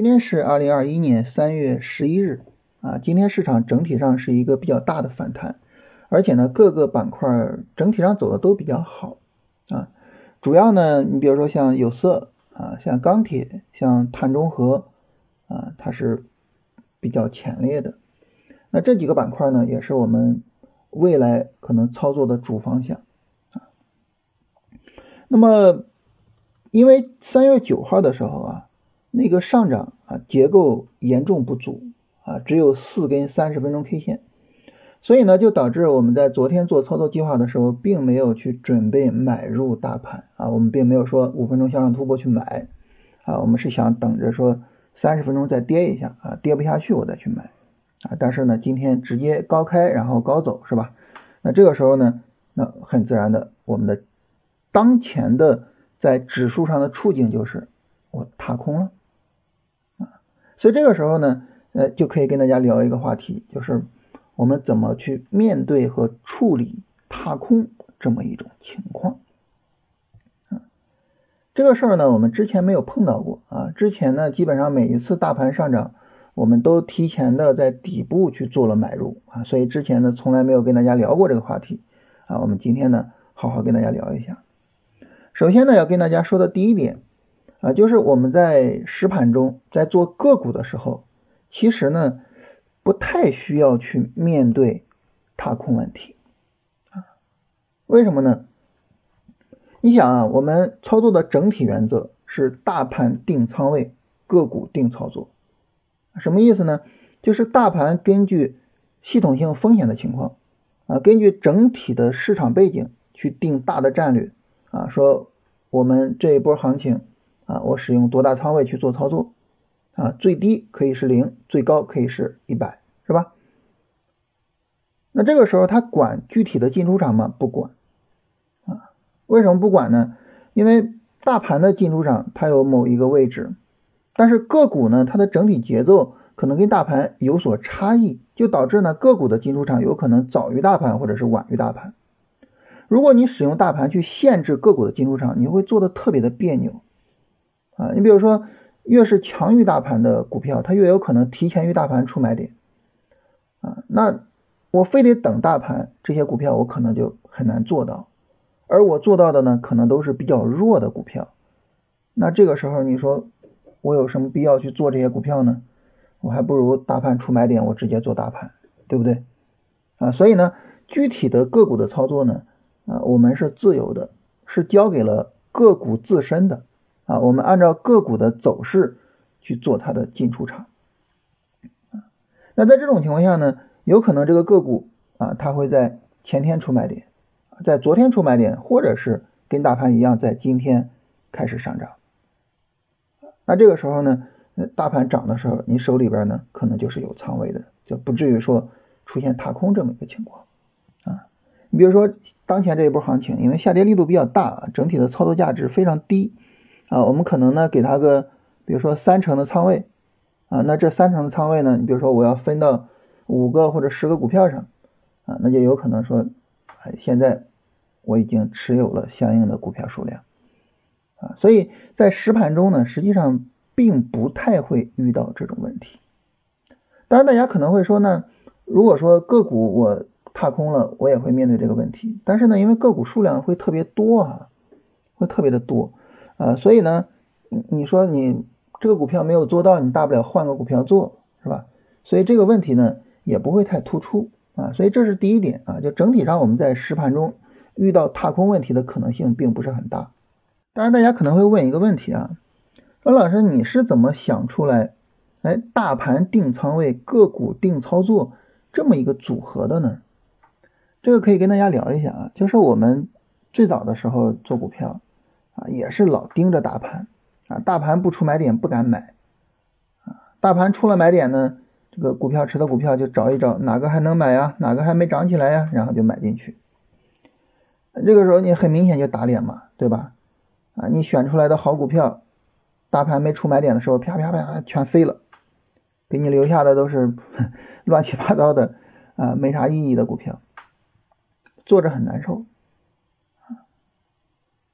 今天是二零二一年三月十一日啊，今天市场整体上是一个比较大的反弹，而且呢各个板块整体上走的都比较好啊，主要呢你比如说像有色啊，像钢铁，像碳中和啊，它是比较强烈的。那这几个板块呢，也是我们未来可能操作的主方向啊。那么因为三月九号的时候啊。那个上涨啊，结构严重不足啊，只有四根三十分钟 K 线，所以呢，就导致我们在昨天做操作计划的时候，并没有去准备买入大盘啊，我们并没有说五分钟向上突破去买啊，我们是想等着说三十分钟再跌一下啊，跌不下去我再去买啊，但是呢，今天直接高开然后高走是吧？那这个时候呢，那很自然的，我们的当前的在指数上的处境就是我踏空了。所以这个时候呢，呃，就可以跟大家聊一个话题，就是我们怎么去面对和处理踏空这么一种情况。啊，这个事儿呢，我们之前没有碰到过啊。之前呢，基本上每一次大盘上涨，我们都提前的在底部去做了买入啊，所以之前呢，从来没有跟大家聊过这个话题啊。我们今天呢，好好跟大家聊一下。首先呢，要跟大家说的第一点。啊，就是我们在实盘中在做个股的时候，其实呢不太需要去面对踏空问题啊。为什么呢？你想啊，我们操作的整体原则是大盘定仓位，个股定操作。什么意思呢？就是大盘根据系统性风险的情况啊，根据整体的市场背景去定大的战略啊。说我们这一波行情。啊，我使用多大仓位去做操作？啊，最低可以是零，最高可以是一百，是吧？那这个时候他管具体的进出场吗？不管。啊，为什么不管呢？因为大盘的进出场它有某一个位置，但是个股呢，它的整体节奏可能跟大盘有所差异，就导致呢个股的进出场有可能早于大盘或者是晚于大盘。如果你使用大盘去限制个股的进出场，你会做的特别的别扭。啊，你比如说，越是强于大盘的股票，它越有可能提前于大盘出买点，啊，那我非得等大盘，这些股票我可能就很难做到，而我做到的呢，可能都是比较弱的股票，那这个时候你说我有什么必要去做这些股票呢？我还不如大盘出买点，我直接做大盘，对不对？啊，所以呢，具体的个股的操作呢，啊，我们是自由的，是交给了个股自身的。啊，我们按照个股的走势去做它的进出场。那在这种情况下呢，有可能这个个股啊，它会在前天出买点，在昨天出买点，或者是跟大盘一样，在今天开始上涨。那这个时候呢，大盘涨的时候，你手里边呢可能就是有仓位的，就不至于说出现踏空这么一个情况啊。你比如说当前这一波行情，因为下跌力度比较大，整体的操作价值非常低。啊，我们可能呢给他个，比如说三成的仓位，啊，那这三成的仓位呢，你比如说我要分到五个或者十个股票上，啊，那就有可能说，哎，现在我已经持有了相应的股票数量，啊，所以在实盘中呢，实际上并不太会遇到这种问题。当然，大家可能会说呢，如果说个股我踏空了，我也会面对这个问题，但是呢，因为个股数量会特别多啊，会特别的多。啊，所以呢，你你说你这个股票没有做到，你大不了换个股票做，是吧？所以这个问题呢也不会太突出啊，所以这是第一点啊，就整体上我们在实盘中遇到踏空问题的可能性并不是很大。当然，大家可能会问一个问题啊，说老师你是怎么想出来，哎，大盘定仓位，个股定操作这么一个组合的呢？这个可以跟大家聊一下啊，就是我们最早的时候做股票。也是老盯着大盘，啊，大盘不出买点不敢买，啊，大盘出了买点呢，这个股票池的股票就找一找哪个还能买呀，哪个还没涨起来呀，然后就买进去。这个时候你很明显就打脸嘛，对吧？啊，你选出来的好股票，大盘没出买点的时候，啪啪啪全飞了，给你留下的都是 乱七八糟的啊，没啥意义的股票，坐着很难受。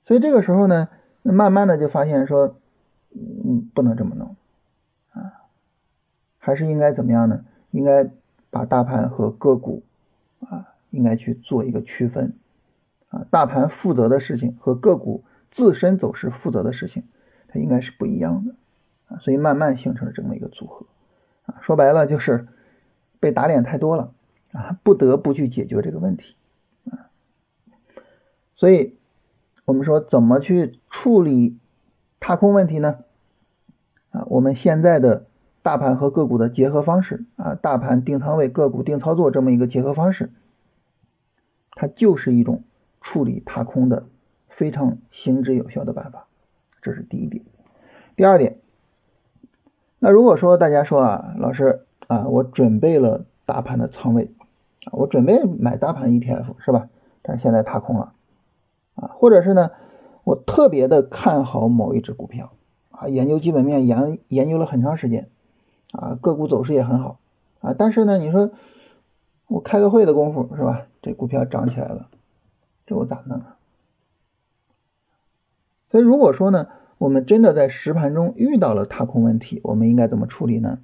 所以这个时候呢，慢慢的就发现说，嗯，不能这么弄，啊，还是应该怎么样呢？应该把大盘和个股啊，应该去做一个区分啊。大盘负责的事情和个股自身走势负责的事情，它应该是不一样的啊。所以慢慢形成了这么一个组合啊。说白了就是被打脸太多了啊，不得不去解决这个问题啊。所以我们说怎么去处理踏空问题呢？啊，我们现在的。大盘和个股的结合方式啊，大盘定仓位，个股定操作这么一个结合方式，它就是一种处理踏空的非常行之有效的办法。这是第一点。第二点，那如果说大家说啊，老师啊，我准备了大盘的仓位，我准备买大盘 ETF 是吧？但是现在踏空了啊，或者是呢，我特别的看好某一只股票啊，研究基本面研研究了很长时间。啊，个股走势也很好啊，但是呢，你说我开个会的功夫是吧？这股票涨起来了，这我咋弄啊？所以如果说呢，我们真的在实盘中遇到了踏空问题，我们应该怎么处理呢？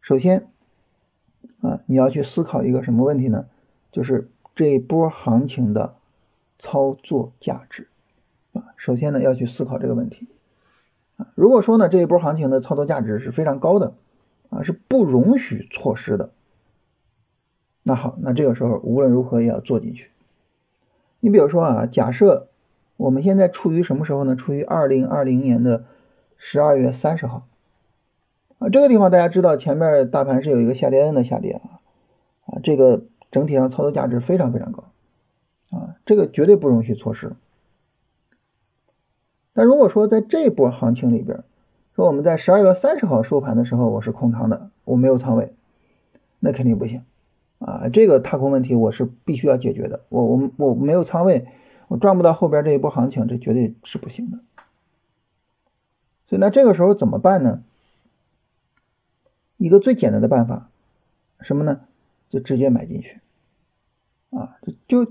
首先啊，你要去思考一个什么问题呢？就是这一波行情的操作价值啊。首先呢，要去思考这个问题啊。如果说呢，这一波行情的操作价值是非常高的，啊，是不容许错失的。那好，那这个时候无论如何也要做进去。你比如说啊，假设我们现在处于什么时候呢？处于二零二零年的十二月三十号，啊，这个地方大家知道，前面大盘是有一个下跌 N 的下跌啊，啊，这个整体上操作价值非常非常高，啊，这个绝对不容许错失。那如果说在这波行情里边，说我们在十二月三十号收盘的时候我是空仓的，我没有仓位，那肯定不行啊！这个踏空问题我是必须要解决的。我我我没有仓位，我赚不到后边这一波行情，这绝对是不行的。所以那这个时候怎么办呢？一个最简单的办法，什么呢？就直接买进去啊！就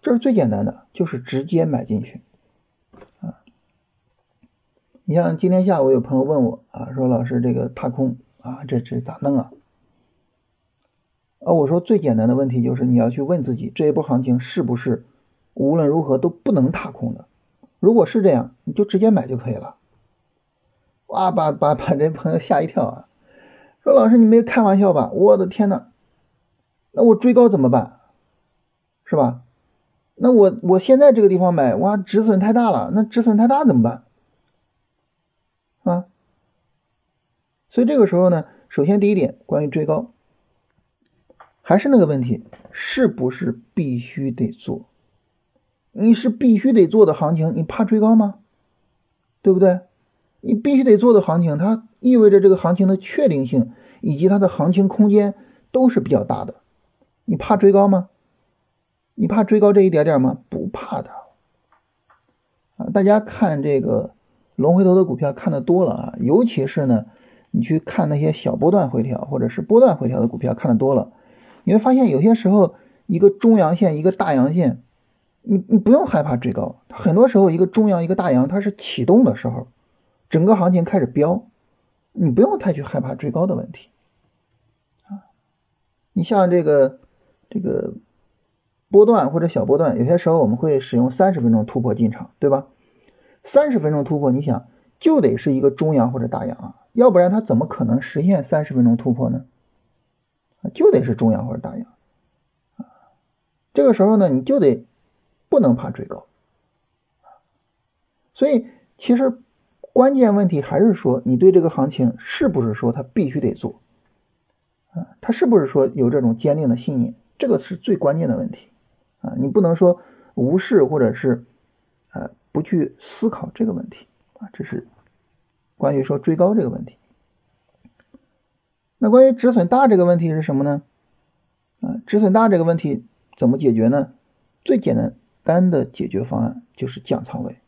这是最简单的，就是直接买进去啊。你像今天下午有朋友问我啊，说老师这个踏空啊，这这咋弄啊？啊，我说最简单的问题就是你要去问自己，这一波行情是不是无论如何都不能踏空的？如果是这样，你就直接买就可以了。哇，把把把这朋友吓一跳啊！说老师你没开玩笑吧？我的天呐，那我追高怎么办？是吧？那我我现在这个地方买，哇，止损太大了，那止损太大怎么办？啊，所以这个时候呢，首先第一点，关于追高，还是那个问题，是不是必须得做？你是必须得做的行情，你怕追高吗？对不对？你必须得做的行情，它意味着这个行情的确定性以及它的行情空间都是比较大的，你怕追高吗？你怕追高这一点点吗？不怕的。啊，大家看这个。龙回头的股票看的多了啊，尤其是呢，你去看那些小波段回调或者是波段回调的股票看的多了，你会发现有些时候一个中阳线一个大阳线，你你不用害怕追高，很多时候一个中阳一个大阳它是启动的时候，整个行情开始飙，你不用太去害怕追高的问题啊。你像这个这个波段或者小波段，有些时候我们会使用三十分钟突破进场，对吧？三十分钟突破，你想就得是一个中阳或者大阳啊，要不然它怎么可能实现三十分钟突破呢？就得是中阳或者大阳啊。这个时候呢，你就得不能怕追高所以其实关键问题还是说，你对这个行情是不是说它必须得做啊？它是不是说有这种坚定的信念？这个是最关键的问题啊！你不能说无视或者是呃。不去思考这个问题啊，这是关于说追高这个问题。那关于止损大这个问题是什么呢？啊，止损大这个问题怎么解决呢？最简单单的解决方案就是降仓位。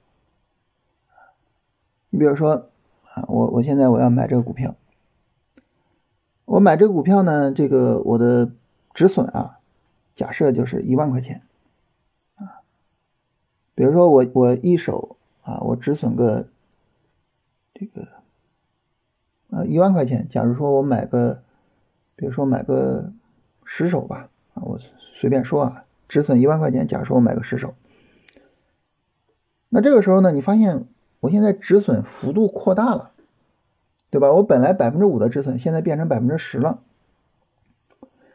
你比如说啊，我我现在我要买这个股票，我买这个股票呢，这个我的止损啊，假设就是一万块钱。啊比如说我我一手啊，我止损个这个啊，一万块钱，假如说我买个，比如说买个十手吧，啊，我随便说啊，止损一万块钱，假如说我买个十手，那这个时候呢，你发现我现在止损幅度扩大了，对吧？我本来百分之五的止损，现在变成百分之十了。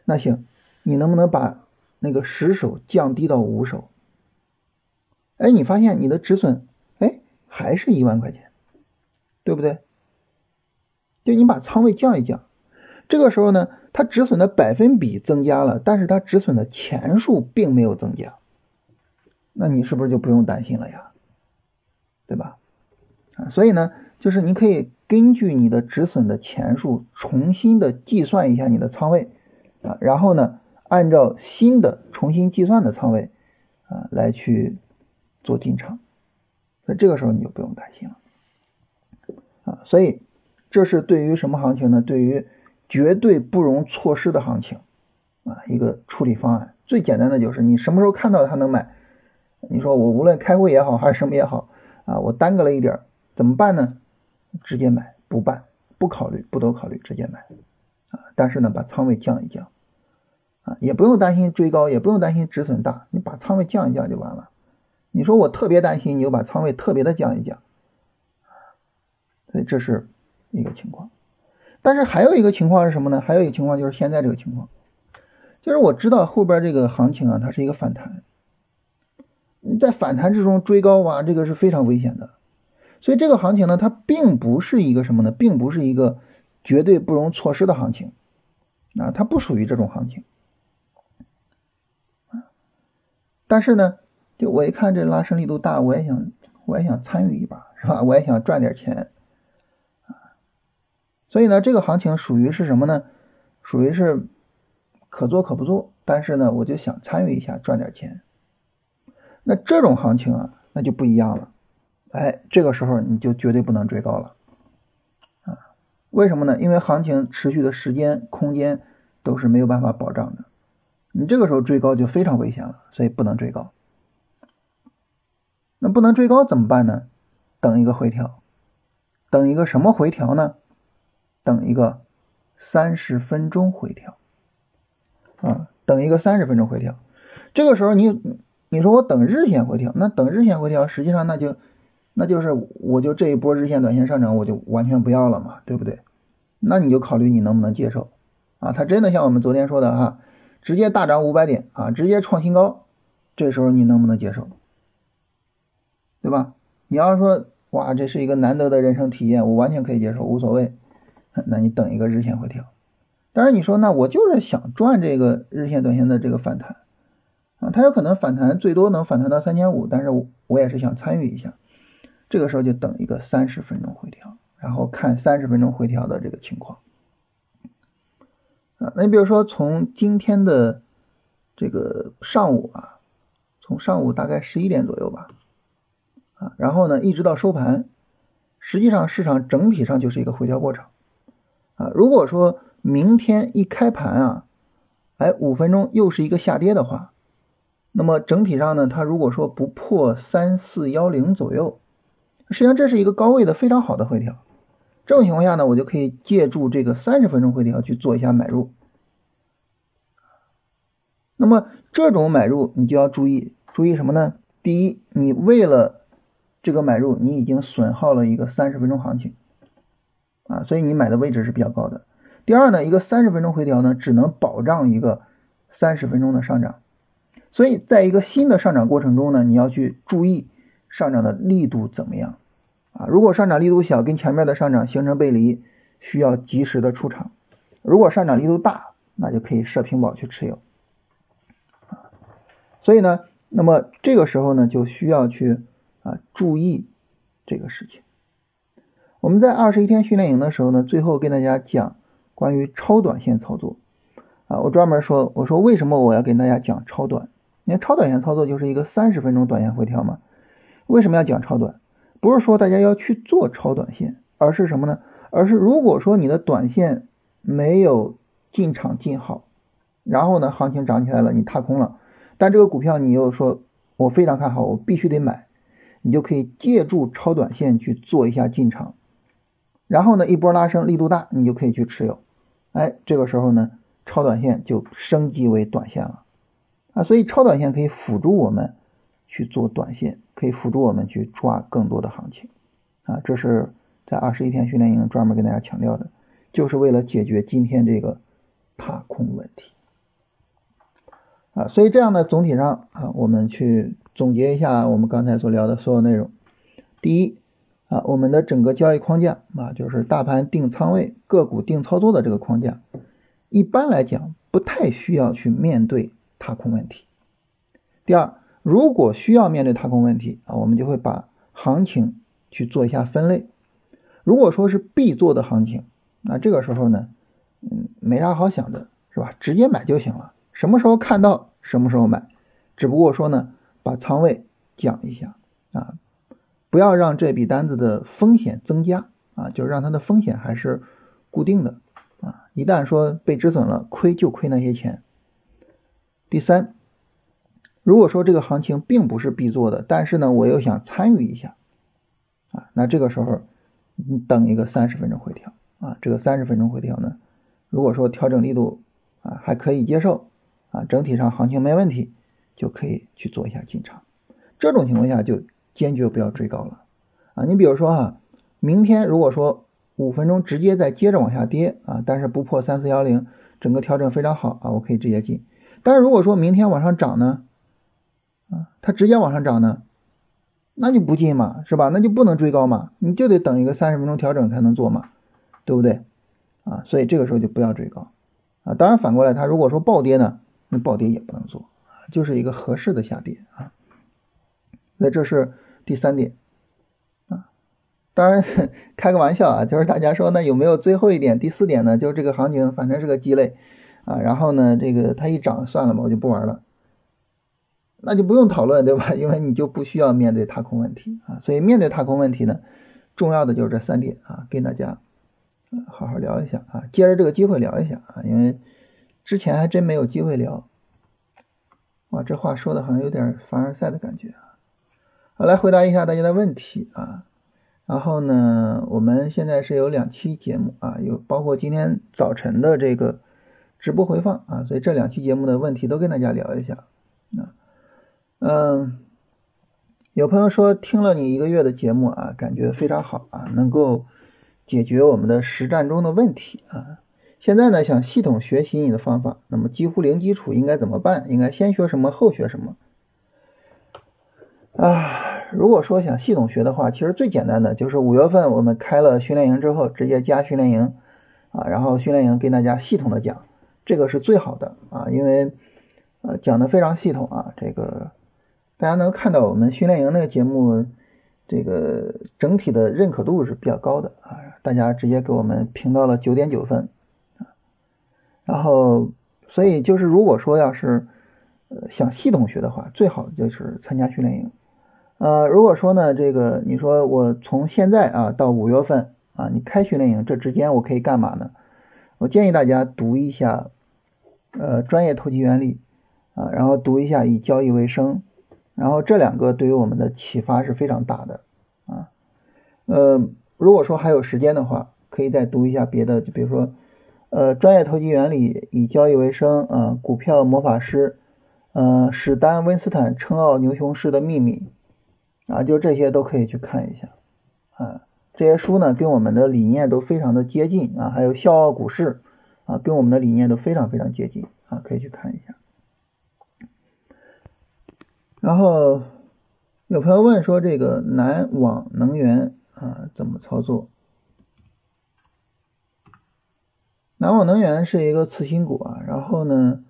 那行，你能不能把那个十手降低到五手？哎，你发现你的止损，哎，还是一万块钱，对不对？就你把仓位降一降，这个时候呢，它止损的百分比增加了，但是它止损的钱数并没有增加，那你是不是就不用担心了呀？对吧？啊，所以呢，就是你可以根据你的止损的钱数重新的计算一下你的仓位啊，然后呢，按照新的重新计算的仓位啊来去。做进场，那这个时候你就不用担心了啊。所以这是对于什么行情呢？对于绝对不容错失的行情啊，一个处理方案。最简单的就是你什么时候看到它能买，你说我无论开会也好还是什么也好啊，我耽搁了一点怎么办呢？直接买，不办，不考虑，不多考虑，直接买啊。但是呢，把仓位降一降啊，也不用担心追高，也不用担心止损大，你把仓位降一降就完了。你说我特别担心，你就把仓位特别的降一降，所以这是一个情况。但是还有一个情况是什么呢？还有一个情况就是现在这个情况，就是我知道后边这个行情啊，它是一个反弹，你在反弹之中追高啊，这个是非常危险的。所以这个行情呢，它并不是一个什么呢？并不是一个绝对不容错失的行情啊，它不属于这种行情但是呢。就我一看这拉升力度大，我也想，我也想参与一把，是吧？我也想赚点钱，啊，所以呢，这个行情属于是什么呢？属于是可做可不做，但是呢，我就想参与一下，赚点钱。那这种行情啊，那就不一样了，哎，这个时候你就绝对不能追高了，啊，为什么呢？因为行情持续的时间、空间都是没有办法保障的，你这个时候追高就非常危险了，所以不能追高。那不能追高怎么办呢？等一个回调，等一个什么回调呢？等一个三十分钟回调啊，等一个三十分钟回调。这个时候你你说我等日线回调，那等日线回调，实际上那就那就是我就这一波日线短线上涨我就完全不要了嘛，对不对？那你就考虑你能不能接受啊？它真的像我们昨天说的哈，直接大涨五百点啊，直接创新高，这时候你能不能接受？对吧？你要说哇，这是一个难得的人生体验，我完全可以接受，无所谓。那你等一个日线回调。当然你说那我就是想赚这个日线、短线的这个反弹啊，它有可能反弹最多能反弹到三千五，但是我也是想参与一下。这个时候就等一个三十分钟回调，然后看三十分钟回调的这个情况啊。那你比如说从今天的这个上午啊，从上午大概十一点左右吧。啊，然后呢，一直到收盘，实际上市场整体上就是一个回调过程，啊，如果说明天一开盘啊，哎，五分钟又是一个下跌的话，那么整体上呢，它如果说不破三四幺零左右，实际上这是一个高位的非常好的回调，这种情况下呢，我就可以借助这个三十分钟回调去做一下买入，那么这种买入你就要注意，注意什么呢？第一，你为了这个买入你已经损耗了一个三十分钟行情，啊，所以你买的位置是比较高的。第二呢，一个三十分钟回调呢，只能保障一个三十分钟的上涨，所以在一个新的上涨过程中呢，你要去注意上涨的力度怎么样，啊，如果上涨力度小，跟前面的上涨形成背离，需要及时的出场；如果上涨力度大，那就可以设平保去持有，啊，所以呢，那么这个时候呢，就需要去。啊，注意这个事情。我们在二十一天训练营的时候呢，最后跟大家讲关于超短线操作。啊，我专门说，我说为什么我要跟大家讲超短？你看超短线操作就是一个三十分钟短线回调嘛。为什么要讲超短？不是说大家要去做超短线，而是什么呢？而是如果说你的短线没有进场进好，然后呢，行情涨起来了，你踏空了，但这个股票你又说我非常看好，我必须得买。你就可以借助超短线去做一下进场，然后呢一波拉升力度大，你就可以去持有，哎，这个时候呢超短线就升级为短线了啊，所以超短线可以辅助我们去做短线，可以辅助我们去抓更多的行情啊，这是在二十一天训练营专门跟大家强调的，就是为了解决今天这个踏空问题啊，所以这样呢总体上啊，我们去总结一下我们刚才所聊的所有内容，第一。啊，我们的整个交易框架啊，就是大盘定仓位、个股定操作的这个框架，一般来讲不太需要去面对踏空问题。第二，如果需要面对踏空问题啊，我们就会把行情去做一下分类。如果说是必做的行情，那这个时候呢，嗯，没啥好想的，是吧？直接买就行了，什么时候看到什么时候买，只不过说呢，把仓位讲一下啊。不要让这笔单子的风险增加啊，就让它的风险还是固定的啊。一旦说被止损了，亏就亏那些钱。第三，如果说这个行情并不是必做的，但是呢，我又想参与一下啊，那这个时候你等一个三十分钟回调啊，这个三十分钟回调呢，如果说调整力度啊还可以接受啊，整体上行情没问题，就可以去做一下进场。这种情况下就。坚决不要追高了啊！你比如说哈，明天如果说五分钟直接再接着往下跌啊，但是不破三四幺零，整个调整非常好啊，我可以直接进。但是如果说明天往上涨呢，啊，它直接往上涨呢，那就不进嘛，是吧？那就不能追高嘛，你就得等一个三十分钟调整才能做嘛，对不对？啊，所以这个时候就不要追高啊。当然反过来，它如果说暴跌呢，那暴跌也不能做，就是一个合适的下跌啊。那这是。第三点，啊，当然 开个玩笑啊，就是大家说那有没有最后一点？第四点呢？就是这个行情反正是个鸡肋啊，然后呢，这个它一涨算了吧，我就不玩了，那就不用讨论对吧？因为你就不需要面对踏空问题啊，所以面对踏空问题呢，重要的就是这三点啊，跟大家好好聊一下啊，借着这个机会聊一下啊，因为之前还真没有机会聊，哇，这话说的好像有点凡尔赛的感觉啊。好，来回答一下大家的问题啊。然后呢，我们现在是有两期节目啊，有包括今天早晨的这个直播回放啊，所以这两期节目的问题都跟大家聊一下。嗯，有朋友说听了你一个月的节目啊，感觉非常好啊，能够解决我们的实战中的问题啊。现在呢，想系统学习你的方法，那么几乎零基础应该怎么办？应该先学什么，后学什么？啊，如果说想系统学的话，其实最简单的就是五月份我们开了训练营之后，直接加训练营啊，然后训练营跟大家系统的讲，这个是最好的啊，因为呃讲的非常系统啊，这个大家能看到我们训练营那个节目，这个整体的认可度是比较高的啊，大家直接给我们评到了九点九分啊，然后所以就是如果说要是呃想系统学的话，最好就是参加训练营。呃，如果说呢，这个你说我从现在啊到五月份啊，你开训练营这之间我可以干嘛呢？我建议大家读一下呃专业投机原理啊，然后读一下以交易为生，然后这两个对于我们的启发是非常大的啊。呃，如果说还有时间的话，可以再读一下别的，就比如说呃专业投机原理以交易为生啊，股票魔法师，呃史丹温斯坦称奥牛熊市的秘密。啊，就这些都可以去看一下，啊，这些书呢跟我们的理念都非常的接近啊，还有笑傲股市啊，跟我们的理念都非常非常接近啊，可以去看一下。然后有朋友问说这个南网能源啊怎么操作？南网能源是一个次新股啊，然后呢，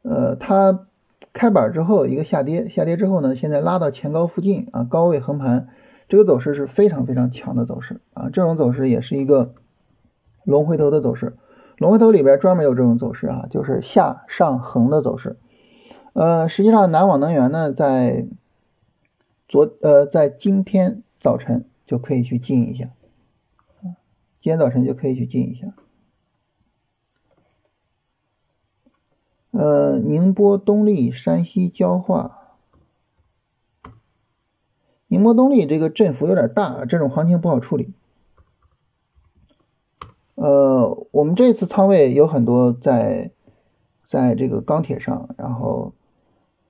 呃，它。开板之后一个下跌，下跌之后呢，现在拉到前高附近啊，高位横盘，这个走势是非常非常强的走势啊，这种走势也是一个龙回头的走势，龙回头里边专门有这种走势啊，就是下上横的走势。呃，实际上南网能源呢，在昨呃在今天早晨就可以去进一下，今天早晨就可以去进一下。呃，宁波东丽山西焦化，宁波东丽这个振幅有点大，这种行情不好处理。呃，我们这次仓位有很多在在这个钢铁上，然后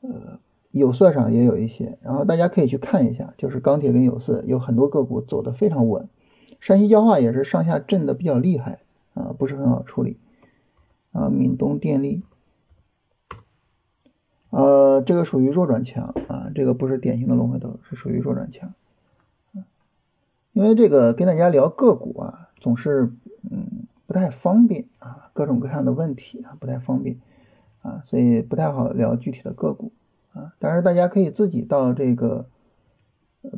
呃有色上也有一些，然后大家可以去看一下，就是钢铁跟有色有很多个股走的非常稳，山西焦化也是上下震的比较厉害啊，不是很好处理啊，闽东电力。呃，这个属于弱转强啊，这个不是典型的龙回头，是属于弱转强。因为这个跟大家聊个股啊，总是嗯不太方便啊，各种各样的问题啊不太方便啊，所以不太好聊具体的个股啊。但是大家可以自己到这个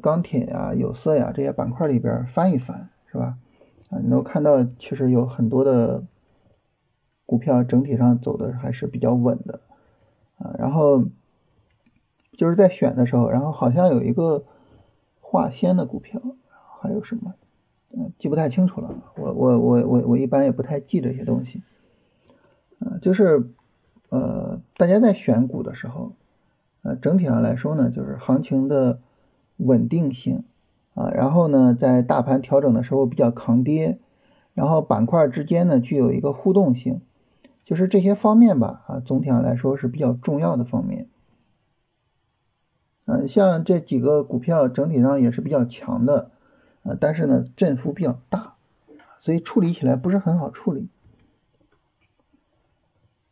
钢铁呀、有色呀这些板块里边翻一翻，是吧？啊，你能看到其实有很多的股票整体上走的还是比较稳的。啊，然后就是在选的时候，然后好像有一个化纤的股票，还有什么，嗯，记不太清楚了。我我我我我一般也不太记这些东西。啊，就是呃，大家在选股的时候，呃，整体上来说呢，就是行情的稳定性啊，然后呢，在大盘调整的时候比较抗跌，然后板块之间呢具有一个互动性。就是这些方面吧，啊，总体上来说是比较重要的方面。嗯，像这几个股票整体上也是比较强的，啊，但是呢，振幅比较大，所以处理起来不是很好处理。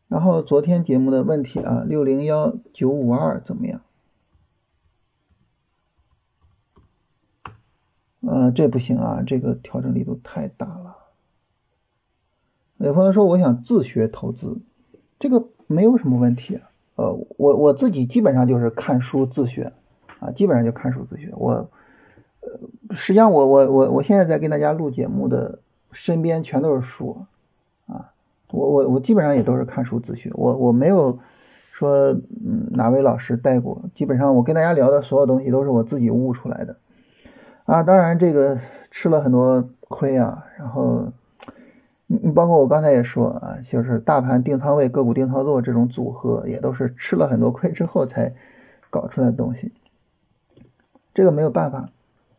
然后昨天节目的问题啊，六零幺九五二怎么样？呃，这不行啊，这个调整力度太大了。有朋友说我想自学投资，这个没有什么问题。呃，我我自己基本上就是看书自学，啊，基本上就看书自学。我，呃，实际上我我我我现在在跟大家录节目的身边全都是书，我我我基本上也都是看书自学。我我没有说嗯哪位老师带过，基本上我跟大家聊的所有东西都是我自己悟出来的。啊，当然这个吃了很多亏啊，然后。你你包括我刚才也说啊，就是大盘定仓位、个股定操作这种组合，也都是吃了很多亏之后才搞出来的东西。这个没有办法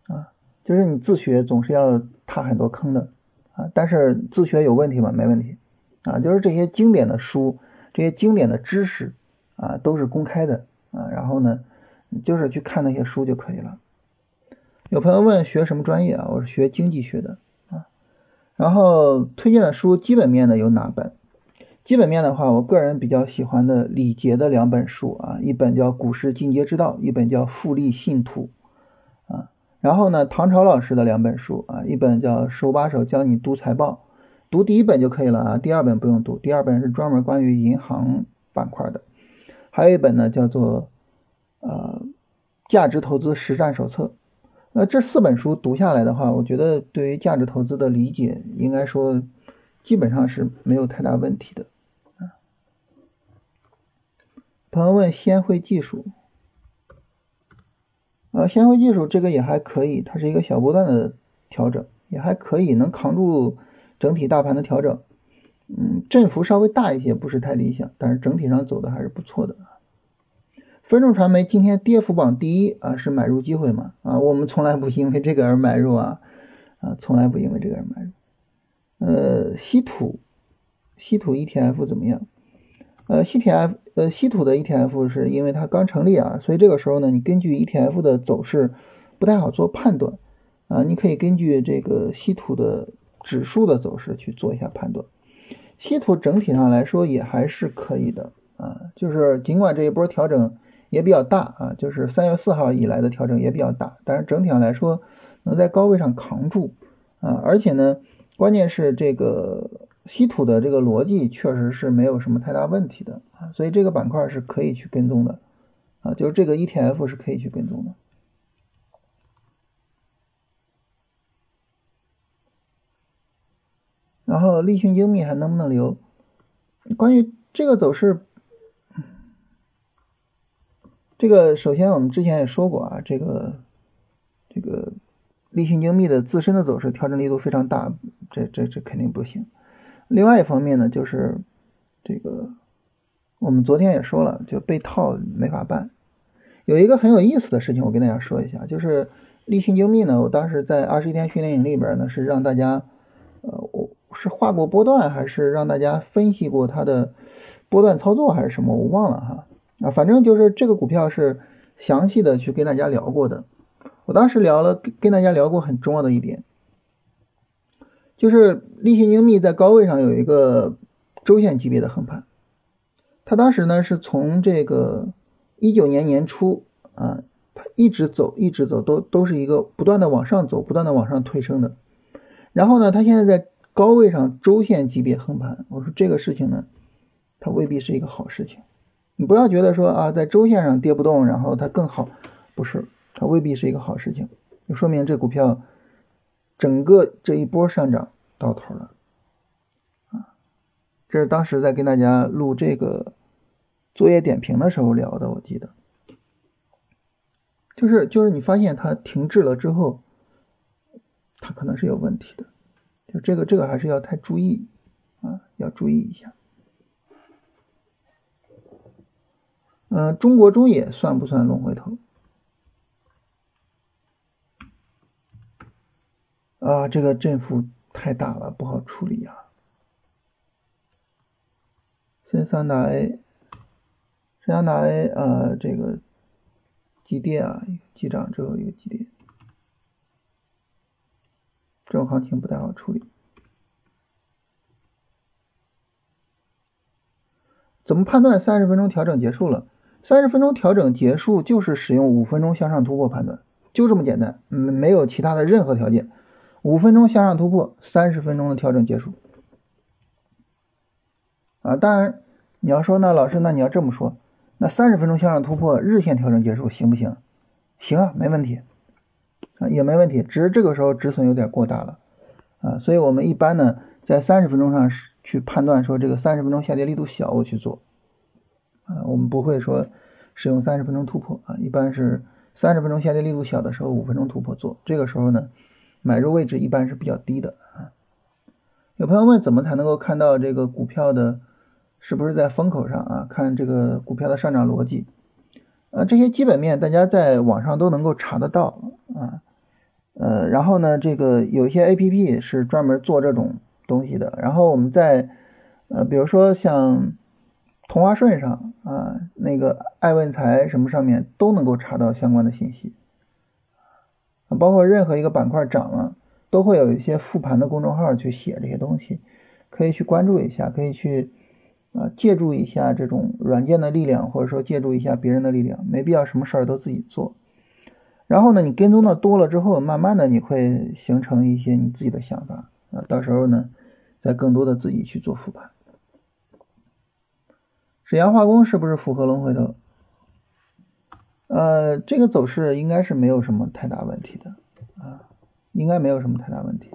啊，就是你自学总是要踏很多坑的啊。但是自学有问题吗？没问题啊，就是这些经典的书、这些经典的知识啊，都是公开的啊。然后呢，就是去看那些书就可以了。有朋友问学什么专业啊？我是学经济学的啊。然后推荐的书基本面的有哪本？基本面的话，我个人比较喜欢的李杰的两本书啊，一本叫《股市进阶之道》，一本叫《复利信徒》啊。然后呢，唐朝老师的两本书啊，一本叫《手把手教你读财报》，读第一本就可以了啊，第二本不用读，第二本是专门关于银行板块的。还有一本呢，叫做《呃价值投资实战手册》。那这四本书读下来的话，我觉得对于价值投资的理解，应该说基本上是没有太大问题的啊。朋友问先会技术，啊，先会技术这个也还可以，它是一个小波段的调整，也还可以，能扛住整体大盘的调整。嗯，振幅稍微大一些，不是太理想，但是整体上走的还是不错的。分众传媒今天跌幅榜第一啊，是买入机会吗？啊，我们从来不因为这个而买入啊，啊，从来不因为这个而买入。呃，稀土，稀土 ETF 怎么样？呃，稀土 F，呃，稀土的 ETF 是因为它刚成立啊，所以这个时候呢，你根据 ETF 的走势不太好做判断啊，你可以根据这个稀土的指数的走势去做一下判断。稀土整体上来说也还是可以的啊，就是尽管这一波调整。也比较大啊，就是三月四号以来的调整也比较大，但是整体上来说能在高位上扛住啊，而且呢，关键是这个稀土的这个逻辑确实是没有什么太大问题的啊，所以这个板块是可以去跟踪的啊，就是这个 ETF 是可以去跟踪的。然后立讯精密还能不能留？关于这个走势。这个首先我们之前也说过啊，这个这个立讯精密的自身的走势调整力度非常大，这这这肯定不行。另外一方面呢，就是这个我们昨天也说了，就被套没法办。有一个很有意思的事情，我跟大家说一下，就是立讯精密呢，我当时在二十一天训练营里边呢，是让大家呃是画过波段，还是让大家分析过它的波段操作，还是什么？我忘了哈。啊，反正就是这个股票是详细的去跟大家聊过的。我当时聊了，跟大家聊过很重要的一点，就是立信精密在高位上有一个周线级别的横盘，它当时呢是从这个一九年年初啊，它一直走，一直走，都都是一个不断的往上走，不断的往上推升的。然后呢，它现在在高位上周线级别横盘，我说这个事情呢，它未必是一个好事情。你不要觉得说啊，在周线上跌不动，然后它更好，不是，它未必是一个好事情，就说明这股票整个这一波上涨到头了，啊，这是当时在跟大家录这个作业点评的时候聊的，我记得，就是就是你发现它停滞了之后，它可能是有问题的，就这个这个还是要太注意啊，要注意一下。嗯，中国中冶算不算龙回头？啊，这个振幅太大了，不好处理啊。深三大 A，深三大 A，呃，这个急跌啊，急涨之后一个急跌，这种行情不太好处理。怎么判断三十分钟调整结束了？三十分钟调整结束就是使用五分钟向上突破判断，就这么简单，没没有其他的任何条件。五分钟向上突破，三十分钟的调整结束。啊，当然你要说那老师，那你要这么说，那三十分钟向上突破，日线调整结束行不行？行啊，没问题啊，也没问题，只是这个时候止损有点过大了啊，所以我们一般呢在三十分钟上去判断说这个三十分钟下跌力度小，我去做。啊，我们不会说使用三十分钟突破啊，一般是三十分钟下跌力度小的时候，五分钟突破做。这个时候呢，买入位置一般是比较低的啊。有朋友问怎么才能够看到这个股票的是不是在风口上啊？看这个股票的上涨逻辑啊，这些基本面大家在网上都能够查得到啊。呃，然后呢，这个有一些 A P P 是专门做这种东西的。然后我们在呃，比如说像。同花顺上啊，那个爱问财什么上面都能够查到相关的信息，包括任何一个板块涨了，都会有一些复盘的公众号去写这些东西，可以去关注一下，可以去啊借助一下这种软件的力量，或者说借助一下别人的力量，没必要什么事儿都自己做。然后呢，你跟踪的多了之后，慢慢的你会形成一些你自己的想法啊，到时候呢，再更多的自己去做复盘。沈阳化工是不是符合龙回头？呃，这个走势应该是没有什么太大问题的啊，应该没有什么太大问题。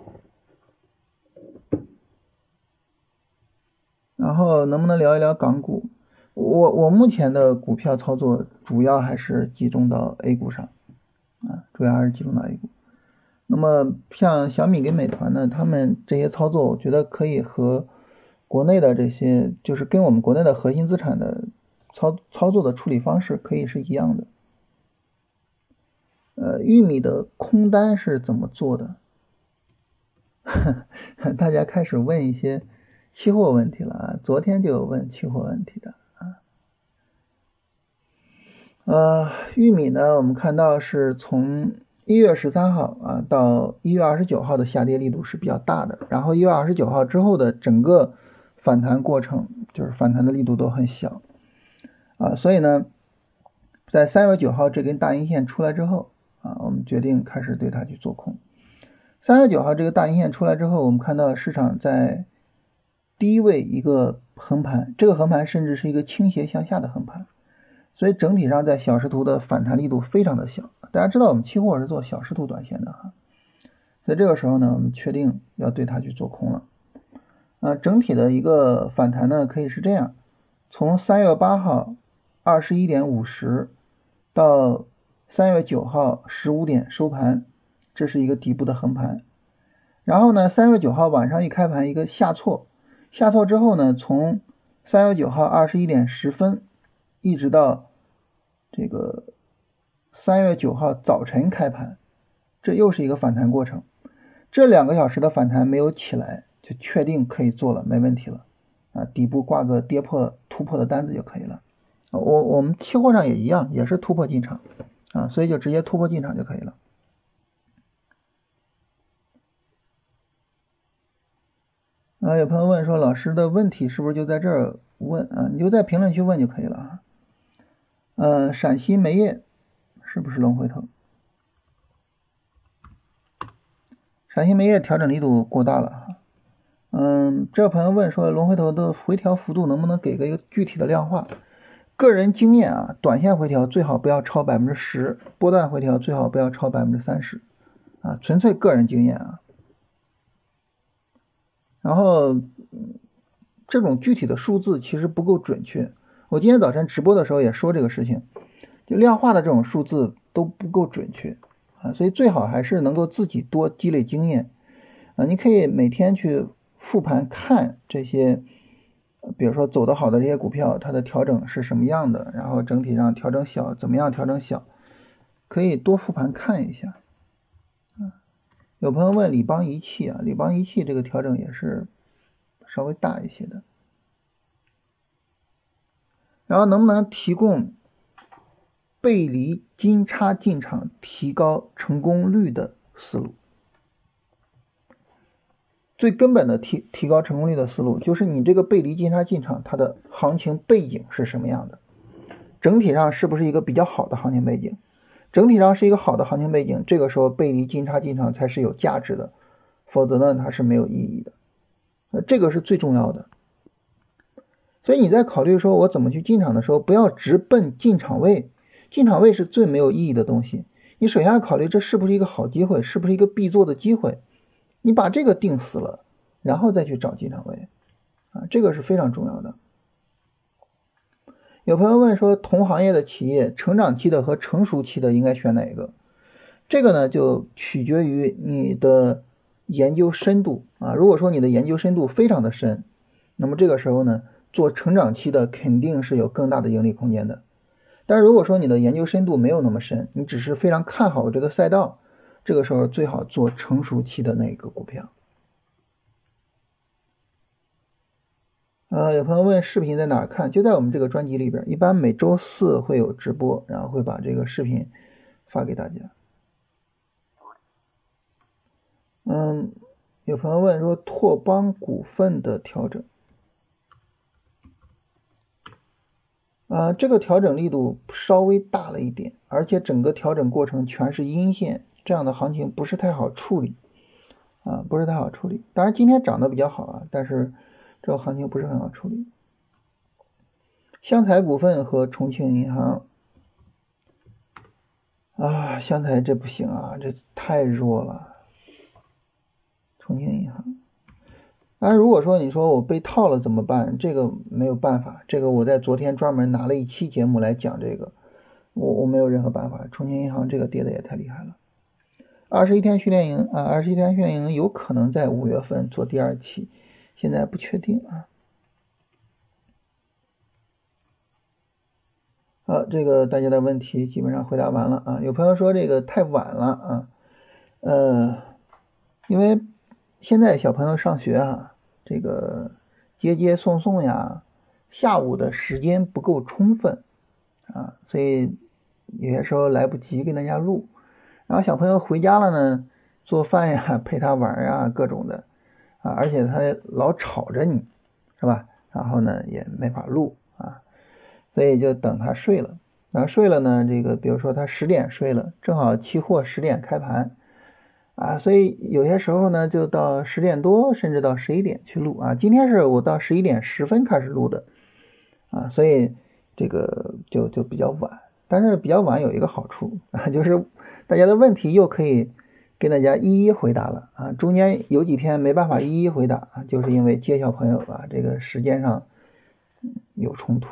然后能不能聊一聊港股？我我目前的股票操作主要还是集中到 A 股上啊，主要还是集中到 A 股。那么像小米跟美团呢，他们这些操作，我觉得可以和。国内的这些就是跟我们国内的核心资产的操操作的处理方式可以是一样的。呃，玉米的空单是怎么做的？大家开始问一些期货问题了啊！昨天就有问期货问题的。呃，玉米呢，我们看到是从一月十三号啊到一月二十九号的下跌力度是比较大的，然后一月二十九号之后的整个。反弹过程就是反弹的力度都很小啊，所以呢，在三月九号这根大阴线出来之后啊，我们决定开始对它去做空。三月九号这个大阴线出来之后，我们看到市场在低位一个横盘，这个横盘甚至是一个倾斜向下的横盘，所以整体上在小时图的反弹力度非常的小。大家知道我们期货是做小时图短线的哈，所以这个时候呢，我们确定要对它去做空了。呃，整体的一个反弹呢，可以是这样：从三月八号二十一点五十到三月九号十五点收盘，这是一个底部的横盘。然后呢，三月九号晚上一开盘一个下挫，下挫之后呢，从三月九号二十一点十分一直到这个三月九号早晨开盘，这又是一个反弹过程。这两个小时的反弹没有起来。就确定可以做了，没问题了啊，底部挂个跌破突破的单子就可以了。我我们期货上也一样，也是突破进场啊，所以就直接突破进场就可以了。啊，有朋友问说，老师的问题是不是就在这儿问啊？你就在评论区问就可以了啊。嗯，陕西煤业是不是龙回头？陕西煤业调整力度过大了哈。嗯，这朋友问说，龙回头的回调幅度能不能给个一个具体的量化？个人经验啊，短线回调最好不要超百分之十，波段回调最好不要超百分之三十啊，纯粹个人经验啊。然后这种具体的数字其实不够准确。我今天早晨直播的时候也说这个事情，就量化的这种数字都不够准确啊，所以最好还是能够自己多积累经验啊。你可以每天去。复盘看这些，比如说走的好的这些股票，它的调整是什么样的？然后整体上调整小，怎么样调整小？可以多复盘看一下。啊有朋友问李邦仪器啊，李邦仪器这个调整也是稍微大一些的。然后能不能提供背离金叉进场提高成功率的思路？最根本的提提高成功率的思路，就是你这个背离金叉进场，它的行情背景是什么样的？整体上是不是一个比较好的行情背景？整体上是一个好的行情背景，这个时候背离金叉进场才是有价值的，否则呢，它是没有意义的。呃，这个是最重要的。所以你在考虑说我怎么去进场的时候，不要直奔进场位，进场位是最没有意义的东西。你首先要考虑这是不是一个好机会，是不是一个必做的机会。你把这个定死了，然后再去找进场位，啊，这个是非常重要的。有朋友问说，同行业的企业，成长期的和成熟期的应该选哪一个？这个呢，就取决于你的研究深度啊。如果说你的研究深度非常的深，那么这个时候呢，做成长期的肯定是有更大的盈利空间的。但如果说你的研究深度没有那么深，你只是非常看好这个赛道。这个时候最好做成熟期的那个股票。呃，有朋友问视频在哪看？就在我们这个专辑里边，一般每周四会有直播，然后会把这个视频发给大家。嗯，有朋友问说拓邦股份的调整，啊，这个调整力度稍微大了一点，而且整个调整过程全是阴线。这样的行情不是太好处理啊，不是太好处理。当然今天涨得比较好啊，但是这个行情不是很好处理。湘财股份和重庆银行啊，湘财这不行啊，这太弱了。重庆银行，当然如果说你说我被套了怎么办？这个没有办法，这个我在昨天专门拿了一期节目来讲这个，我我没有任何办法。重庆银行这个跌的也太厉害了。二十一天训练营啊，二十一天训练营有可能在五月份做第二期，现在不确定啊。好，这个大家的问题基本上回答完了啊。有朋友说这个太晚了啊，呃，因为现在小朋友上学啊，这个接接送送呀，下午的时间不够充分啊，所以有些时候来不及跟大家录。然后小朋友回家了呢，做饭呀，陪他玩呀，各种的，啊，而且他老吵着你，是吧？然后呢，也没法录啊，所以就等他睡了。啊，睡了呢，这个比如说他十点睡了，正好期货十点开盘，啊，所以有些时候呢，就到十点多，甚至到十一点去录啊。今天是我到十一点十分开始录的，啊，所以这个就就比较晚。但是比较晚有一个好处啊，就是。大家的问题又可以跟大家一一回答了啊！中间有几天没办法一一回答啊，就是因为接小朋友啊，这个时间上有冲突。